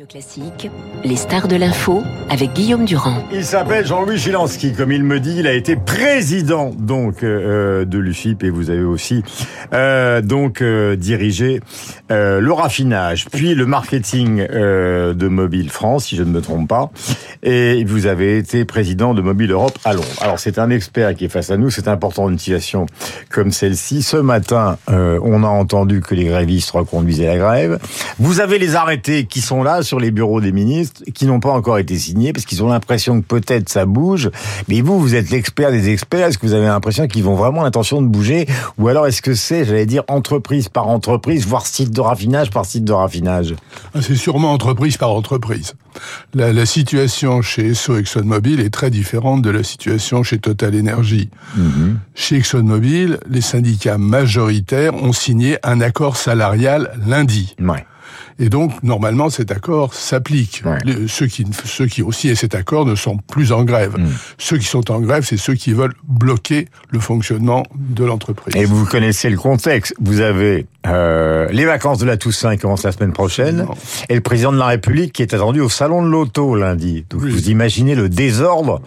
Classique, les stars de l'info avec Guillaume Durand. Il s'appelle Jean-Louis Chilansky, comme il me dit, il a été président donc euh, de l'UFIP et vous avez aussi euh, donc euh, dirigé euh, le raffinage, puis le marketing euh, de Mobile France, si je ne me trompe pas, et vous avez été président de Mobile Europe à Londres. Alors c'est un expert qui est face à nous, c'est important une situation comme celle-ci. Ce matin, euh, on a entendu que les grévistes reconduisaient la grève. Vous avez les arrêtés qui sont là sur les bureaux des ministres, qui n'ont pas encore été signés, parce qu'ils ont l'impression que peut-être ça bouge. Mais vous, vous êtes l'expert des experts. Est-ce que vous avez l'impression qu'ils vont vraiment l'intention de bouger? Ou alors est-ce que c'est, j'allais dire, entreprise par entreprise, voire site de raffinage par site de raffinage? Ah, C'est sûrement entreprise par entreprise. La, la situation chez Esso ExxonMobil est très différente de la situation chez Total Energy. Chez ExxonMobil, les syndicats majoritaires ont signé un accord salarial lundi. Ouais. Et donc, normalement, cet accord s'applique. Ouais. Les- Ceux, qui, ceux qui cet accord ne sont plus en grève. Mm. Ceux qui sont en grève, c'est ceux qui veulent bloquer le fonctionnement de l'entreprise. Et vous connaissez le contexte. Vous avez euh, les vacances de la Toussaint qui commencent la semaine prochaine, Non. et le président de la République qui est attendu au salon de l'auto lundi. Donc Oui. vous imaginez le désordre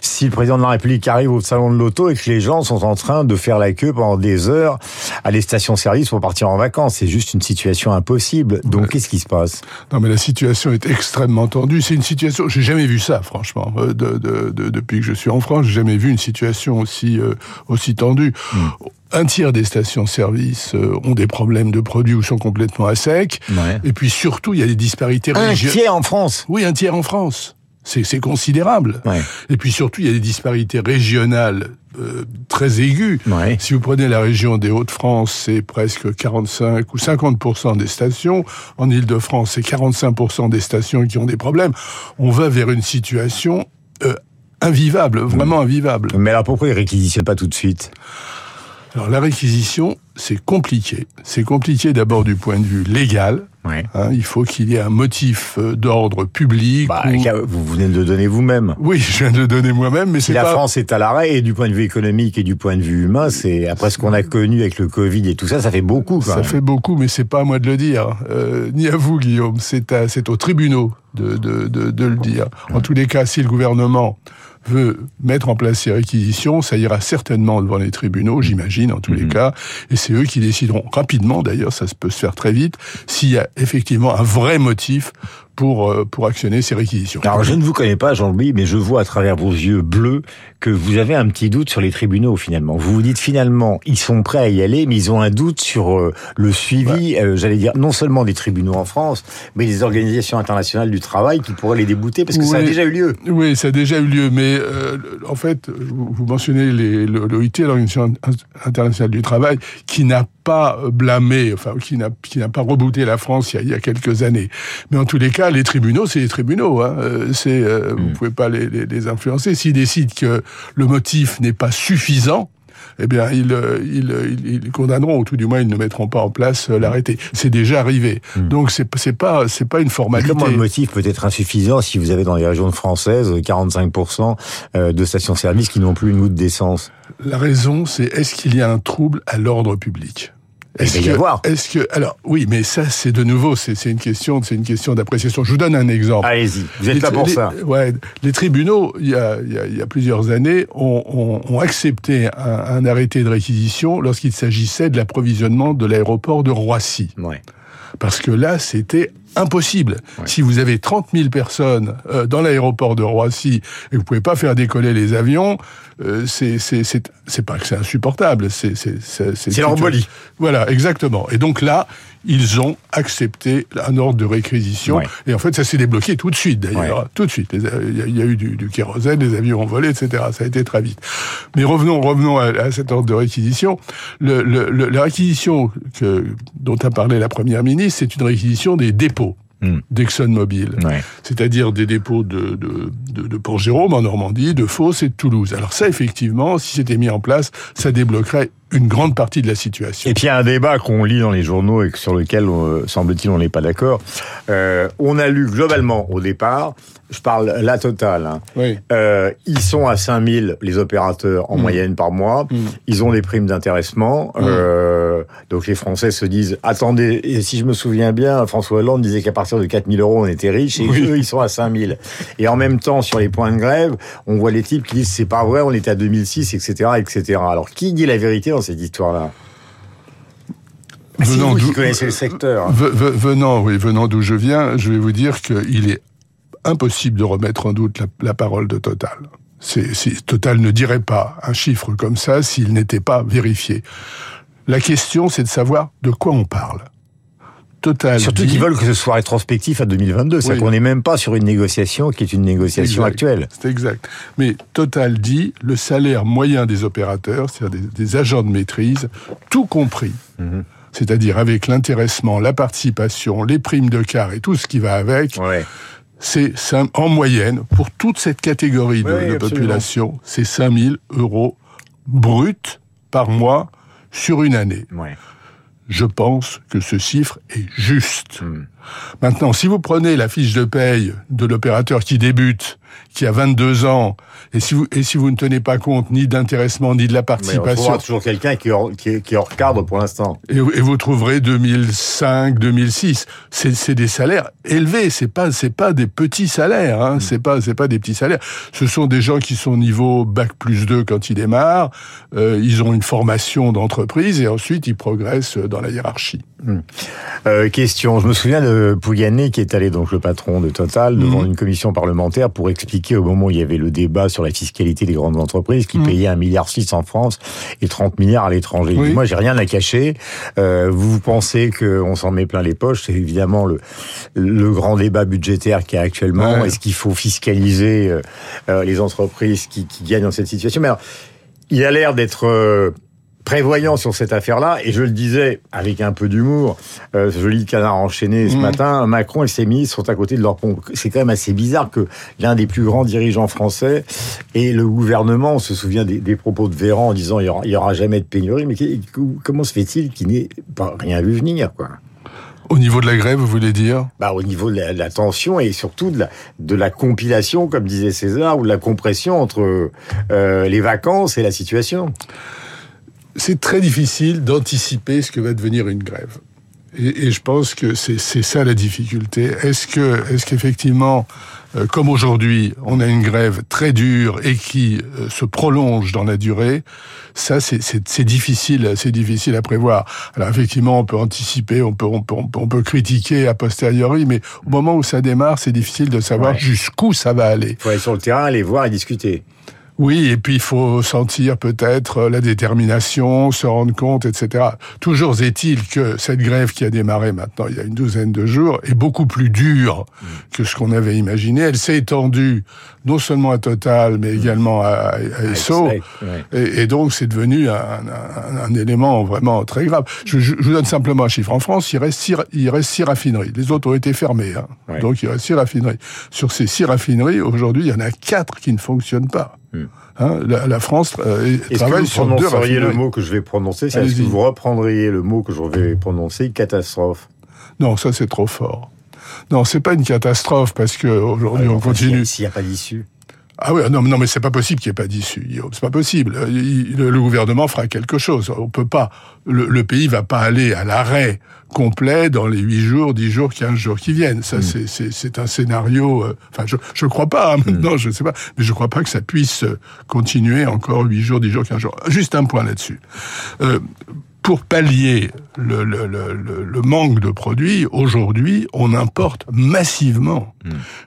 si le président de la République arrive au salon de l'auto et que les gens sont en train de faire la queue pendant des heures à les stations-service pour partir en vacances. C'est juste une situation impossible. Donc qu'est-ce qui se passe? Non, mais la situation est extrêmement tendue. C'est une situation, j'ai jamais vu ça, franchement. Euh, De, de- de- depuis que je suis en France, j'ai jamais vu une situation aussi euh, aussi tendue. Un tiers des stations-service euh, ont des problèmes de produits ou sont complètement à sec. Ouais. Et puis surtout, il y a des disparités Un régionales. tiers en France. Oui, un tiers en France. C'est c'est considérable. Ouais. Et puis surtout, il y a des disparités régionales euh, très. Ouais. Si vous prenez la région des Hauts-de-France, c'est presque 45 ou 50% des stations. En Île-de-France, c'est 45% des stations qui ont des problèmes. On va vers une situation euh, invivable, vraiment invivable. Mais alors pourquoi ils réquisitionnent pas tout de suite? Alors la réquisition, c'est compliqué. C'est compliqué d'abord du point de vue légal. Ouais. hein. il faut qu'il y ait un motif euh, d'ordre public. Bah, ou- vous venez de le donner vous-même. Oui, je viens de le donner moi-même, mais c'est la pas... France est à l'arrêt, et du point de vue économique et du point de vue humain, c'est après ce qu'on a connu avec le Covid et tout ça, ça fait beaucoup. Quand Ça même. fait beaucoup, mais c'est pas à moi de le dire, euh, ni à vous, Guillaume. C'est aux tribunaux de, de, de, de le dire. En tous les cas, si le gouvernement veut mettre en place ces réquisitions, ça ira certainement devant les tribunaux, j'imagine, en tous les cas, et c'est eux qui décideront. Rapidement, d'ailleurs, ça se peut se faire très vite, s'il y a effectivement un vrai motif pour, euh, pour actionner ces réquisitions. Alors je ne vous connais pas, Jean-Louis, mais je vois à travers vos yeux bleus que vous avez un petit doute sur les tribunaux finalement. Vous vous dites finalement, ils sont prêts à y aller, mais ils ont un doute sur euh, le suivi, euh, j'allais dire, non seulement des tribunaux en France, mais des organisations internationales du travail qui pourraient les débouter parce que ça a déjà eu lieu. Oui, ça a déjà eu lieu, mais euh, en fait, vous, mentionnez l'OIT, l'Organisation internationale du travail, qui n'a pas blâmé, enfin, qui n'a qui n'a pas rebooté la France il y, a, il y a quelques années. Mais en tous les cas, les tribunaux, c'est les tribunaux. Hein. Euh, C'est, euh, vous pouvez pas les, les, les influencer. S'ils décident que le motif n'est pas suffisant, eh bien, ils, euh, ils, euh, ils, ils condamneront, ou tout du moins, ils ne mettront pas en place l'arrêté. C'est déjà arrivé. Donc, c'est c'est pas, c'est pas une formalité. comment le motif peut être insuffisant si vous avez dans les régions françaises 45% euh, de stations-service qui n'ont plus une goutte d'essence? La raison, c'est est-ce qu'il y a un trouble à l'ordre public? Est-ce que, est-ce que, alors oui, mais ça c'est de nouveau, c'est c'est une question, c'est une question d'appréciation. Je vous donne un exemple. Allez-y, vous êtes Les- là pour les- ça. Ouais, les tribunaux, il y a, il y a, il y a plusieurs années, ont, ont, ont accepté un, un arrêté de réquisition lorsqu'il s'agissait de l'approvisionnement de l'aéroport de Roissy. Ouais. Parce que là, c'était impossible. Si vous avez 30 000 personnes euh, dans l'aéroport de Roissy et vous pouvez pas faire décoller les avions, euh, c'est c'est c'est c'est pas que c'est insupportable, c'est c'est c'est C'est l'embolie. Voilà, exactement. Et donc là, ils ont accepté un ordre de réquisition Ouais. et en fait, ça s'est débloqué tout de suite d'ailleurs, Ouais. tout de suite. Il y, a- eu du, du kérosène, les avions ont volé, etc. Ça a été très vite. Mais revenons, revenons à, à cet ordre de réquisition. Le, le, le- la réquisition que, dont a parlé la première ministre, c'est une réquisition des dépôts Hmm. d'ExxonMobil. Ouais. C'est-à-dire des dépôts de, de, de, de Port-Jérôme en Normandie, de Fos et de Toulouse. Alors ça, effectivement, si c'était mis en place, ça débloquerait une grande partie de la situation. Et puis il y a un débat qu'on lit dans les journaux et sur lequel, euh, semble-t-il, on n'est pas d'accord. Euh, on a lu globalement au départ, je parle la totale, hein, Oui. euh, ils sont à 5000 les opérateurs en Mm. moyenne par mois, Mm. ils ont des primes d'intéressement, Mm. euh, donc les Français se disent, attendez, et si je me souviens bien, François Hollande disait qu'à partir de 4000 euros on était riches, et Oui. eux ils sont à 5000. Et en même temps, sur les points de grève, on voit les types qui disent, c'est pas vrai, on était à 2006, etc., etc. Alors qui dit la vérité dans cette histoire-là c'est Venant vous qui d'où- connaissez le secteur. Ve- ve- venant, oui, venant d'où je viens, je vais vous dire qu'il est impossible de remettre en doute la, la parole de Total. C'est, c'est- Total ne dirait pas un chiffre comme ça s'il n'était pas vérifié. La question, c'est de savoir de quoi on parle. Total. Surtout qu'ils veulent que ce soit rétrospectif à 2022. C'est Oui. qu'on n'est même pas sur une négociation qui est une négociation Exact. actuelle. C'est exact. Mais Total dit le salaire moyen des opérateurs, c'est-à-dire des, des agents de maîtrise, tout compris, Mhm. c'est-à-dire avec l'intéressement, la participation, les primes de quart et tout ce qui va avec, Ouais. c'est en moyenne, pour toute cette catégorie de, Oui, de absolument. population, c'est 5000 euros bruts par mois sur une année. Je pense que ce chiffre est juste. Hmm. Maintenant, si vous prenez la fiche de paye de l'opérateur qui débute, qui a 22 ans, et si vous, et si vous ne tenez pas compte ni d'intéressement ni de la Mais on participation, trouvera toujours quelqu'un qui, qui, qui est hors cadre pour l'instant. et, vous- et vous trouverez 2005, 2006, c'est c'est des salaires élevés. C'est pas c'est pas des petits salaires. Hein, C'est pas c'est pas des petits salaires. Ce sont des gens qui sont niveau bac plus 2 quand ils démarrent. Euh, ils ont une formation d'entreprise et ensuite ils progressent dans la hiérarchie. Euh, question, je me souviens de Pouyanné qui est allé, donc le patron de Total, devant Mhm. une commission parlementaire pour expliquer au moment où il y avait le débat sur la fiscalité des grandes entreprises qui Mhm. payaient 1,6 milliard en France et 30 milliards à l'étranger. Oui. Moi, j'ai rien à cacher. Euh, vous pensez qu'on s'en met plein les poches? C'est évidemment le, le grand débat budgétaire qu'il y a actuellement. Ouais. Est-ce qu'il faut fiscaliser euh, euh, les entreprises qui, qui gagnent dans cette situation? Mais alors, il a l'air d'être euh, prévoyant sur cette affaire-là, et je le disais avec un peu d'humour, euh, je lis le canard enchaîné ce Mhm. matin, Macron et ses ministres sont à côté de leur pompe. C'est quand même assez bizarre que l'un des plus grands dirigeants français et le gouvernement, on se souvient des, des propos de Véran en disant il y aura, jamais de pénurie, mais comment se fait-il qu'il n'ait pas rien vu venir, quoi? Au niveau de la grève, vous voulez dire? Bah, au niveau de la, de la tension et surtout de la, de la compilation, comme disait César, ou de la compression entre euh, les vacances et la situation. C'est très difficile d'anticiper ce que va devenir une grève. Et, et je pense que c'est ça la difficulté. Est-ce que, est-ce qu'effectivement, euh, comme aujourd'hui, on a une grève très dure et qui euh, se prolonge dans la durée, ça c'est- difficile, c'est difficile à prévoir. Alors effectivement, on peut anticiper, on peut, on peut, on peut, on peut critiquer a posteriori, mais au moment où ça démarre, c'est difficile de savoir Ouais. jusqu'où ça va aller. Il faut aller sur le terrain, aller voir et discuter. Oui, et puis il faut sentir peut-être euh, la détermination, se rendre compte, etc. Toujours est-il que cette grève qui a démarré maintenant il y a une douzaine de jours est beaucoup plus dure que ce qu'on avait imaginé. Elle s'est étendue non seulement à Total, mais également à, Esso. Et, et donc, c'est devenu un, un- un élément vraiment très grave. Je, je- je vous donne simplement un chiffre. En France, il reste six, il reste six raffineries. Les autres ont été fermées. hein. Ouais. Donc, il reste six raffineries. Sur ces six raffineries, aujourd'hui, il y en a quatre qui ne fonctionnent pas. Hmm. Hein, la, la France euh, Est-ce que travaille vous sur deux prononceriez le mot que je vais prononcer? Est-ce que vous reprendriez le mot que je vais prononcer? Catastrophe. Non, ça, c'est trop fort. Non, c'est pas une catastrophe parce que aujourd'hui on Enfin, continue. S'il n'y a pas d'issue. Ah oui, non, non, mais c'est pas possible qu'il n'y ait pas d'issue. C'est pas possible. Euh, il- Le, gouvernement fera quelque chose. On peut pas. Le, le pays va pas aller à l'arrêt complet dans les 8 jours, 10 jours, 15 jours qui viennent. Ça, c'est- c'est un scénario. euh, Enfin, je je crois pas. hein, maintenant, je sais pas, mais je crois pas que ça puisse euh, continuer encore 8 jours, 10 jours, 15 jours. Juste un point là-dessus. Euh, pour pallier le, le, le, le- le manque de produits, aujourd'hui, on importe massivement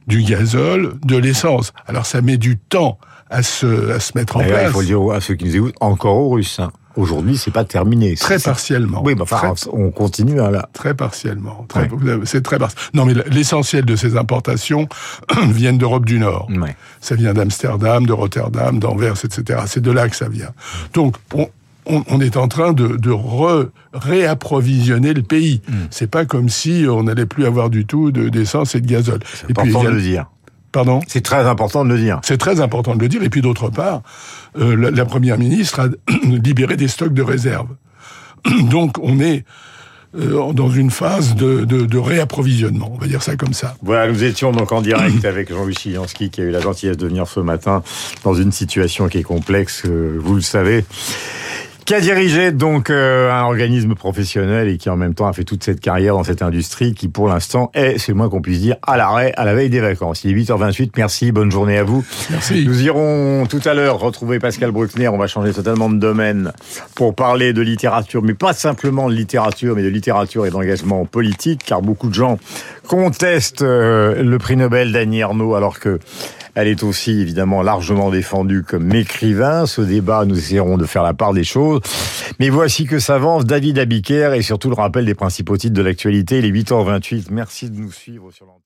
du gazole, de l'essence. Alors ça met du temps à se, à se mettre en place. il faut le dire à ceux qui nous écoutent, encore aux Russes. hein. Aujourd'hui, c'est pas terminé. Très partiellement. Oui, mais enfin, très, on continue à la. très partiellement. Très- Ouais. C'est très partiel. Non, mais l'essentiel de ces importations viennent d'Europe du Nord. Ouais. Ça vient d'Amsterdam, de Rotterdam, d'Anvers, etc. C'est de là que ça vient. Donc, on, on- on est en train de, de re- réapprovisionner le pays. Mm. C'est pas comme si on n'allait plus avoir du tout de- d'essence et de gazole. Et Important de le dire. Pardon? C'est très important de le dire. C'est très important de le dire. Et puis d'autre part, euh, la, la, première ministre a libéré des stocks de réserve. Donc on est euh, dans une phase de, de, de, réapprovisionnement, on va dire ça comme ça. Voilà, nous étions donc en direct avec Jean-Louis Chiansky qui a eu la gentillesse de venir ce matin dans une situation qui est complexe, euh, vous le savez qui a dirigé donc euh, un organisme professionnel et qui en même temps a fait toute cette carrière dans cette industrie qui pour l'instant est, c'est le moins qu'on puisse dire, à l'arrêt à la veille des vacances. Il est 8h28, merci, bonne journée à vous. Merci. Nous irons tout à l'heure retrouver Pascal Bruckner, on va changer totalement de domaine pour parler de littérature, mais pas simplement de littérature, mais de littérature et d'engagement politique, car beaucoup de gens contestent euh, le prix Nobel d'Annie Ernaux alors que elle est aussi évidemment largement défendue comme écrivain. Ce débat, nous essaierons de faire la part des choses. Mais voici que s'avance David Abiker et surtout le rappel des principaux titres de l'actualité. Il est 8h28. Merci de nous suivre sur l'antenne.